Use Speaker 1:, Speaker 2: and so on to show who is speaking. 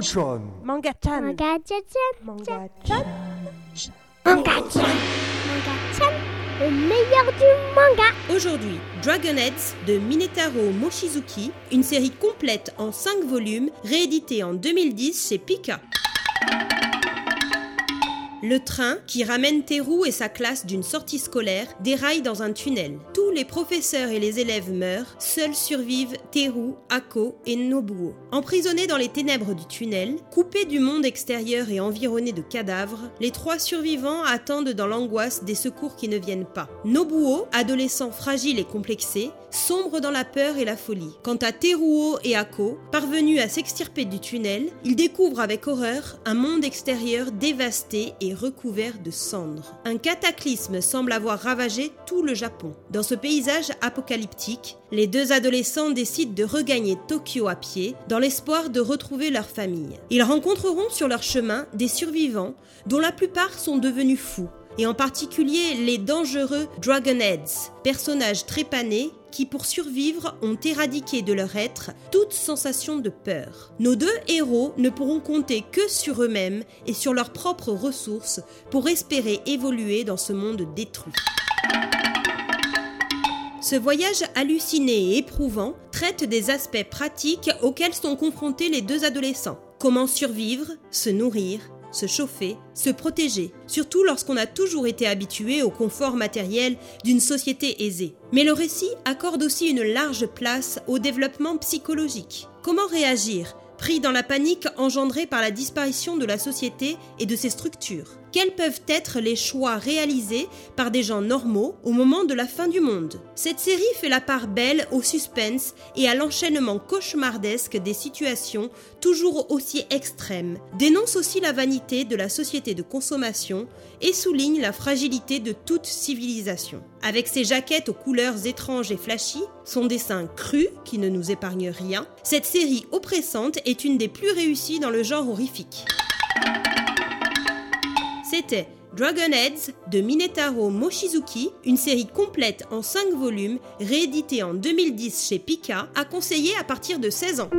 Speaker 1: Manga-chan.
Speaker 2: Manga-chan.
Speaker 3: Manga-chan.
Speaker 2: Manga-chan.
Speaker 3: Manga-chan. Manga-chan. Le meilleur du manga.
Speaker 4: Aujourd'hui, Dragonheads de Minetaro Mochizuki, une série complète en 5 volumes, rééditée en 2010 chez Pika. Le train, qui ramène Teru et sa classe d'une sortie scolaire, déraille dans un tunnel. Tous les professeurs et les élèves meurent, seuls survivent Teru, Ako et Nobuo. Emprisonnés dans les ténèbres du tunnel, coupés du monde extérieur et environnés de cadavres, les trois survivants attendent dans l'angoisse des secours qui ne viennent pas. Nobuo, adolescent fragile et complexé, sombre dans la peur et la folie. Quant à Teruo et Ako, parvenus à s'extirper du tunnel, ils découvrent avec horreur un monde extérieur dévasté et recouvert de cendres. Un cataclysme semble avoir ravagé tout le Japon. Dans ce paysage apocalyptique, les deux adolescents décident de regagner Tokyo à pied dans l'espoir de retrouver leur famille. Ils rencontreront sur leur chemin des survivants dont la plupart sont devenus fous et en particulier les dangereux Dragonheads, personnages trépanés qui, pour survivre, ont éradiqué de leur être toute sensation de peur. Nos deux héros ne pourront compter que sur eux-mêmes et sur leurs propres ressources pour espérer évoluer dans ce monde détruit. Ce voyage halluciné et éprouvant traite des aspects pratiques auxquels sont confrontés les deux adolescents. Comment survivre, se nourrir, se chauffer, se protéger, surtout lorsqu'on a toujours été habitué au confort matériel d'une société aisée. Mais le récit accorde aussi une large place au développement psychologique. Comment réagir pris dans la panique engendrée par la disparition de la société et de ses structures? Quels peuvent être les choix réalisés par des gens normaux au moment de la fin du monde Cette série fait la part belle au suspense et à l'enchaînement cauchemardesque des situations toujours aussi extrêmes, dénonce aussi la vanité de la société de consommation et souligne la fragilité de toute civilisation. Avec ses jaquettes aux couleurs étranges et flashy, son dessin cru qui ne nous épargne rien, cette série oppressante est une des plus réussies dans le genre horrifique. C'était Dragonheads de Minetaro Mochizuki, une série complète en 5 volumes, rééditée en 2010 chez Pika, à conseiller à partir de 16 ans.